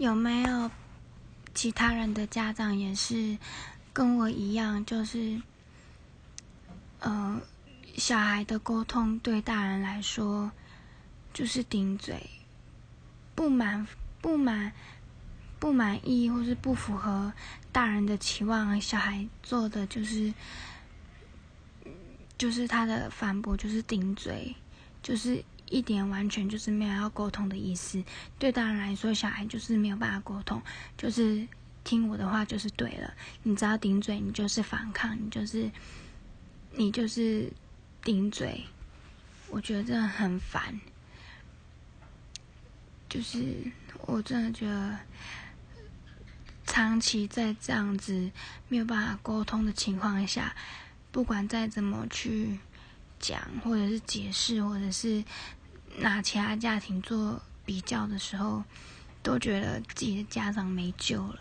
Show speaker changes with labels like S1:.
S1: 有没有其他人的家长也是跟我一样，就是呃，小孩的沟通对大人来说就是顶嘴，不满不满不满意或是不符合大人的期望，小孩做的就是就是他的反驳就是顶嘴，就是。一点完全就是没有要沟通的意思，对大人来说，小孩就是没有办法沟通，就是听我的话就是对了。你只要顶嘴，你就是反抗，你就是你就是顶嘴。我觉得真的很烦，就是我真的觉得长期在这样子没有办法沟通的情况下，不管再怎么去讲，或者是解释，或者是。拿其他家庭做比较的时候，都觉得自己的家长没救了。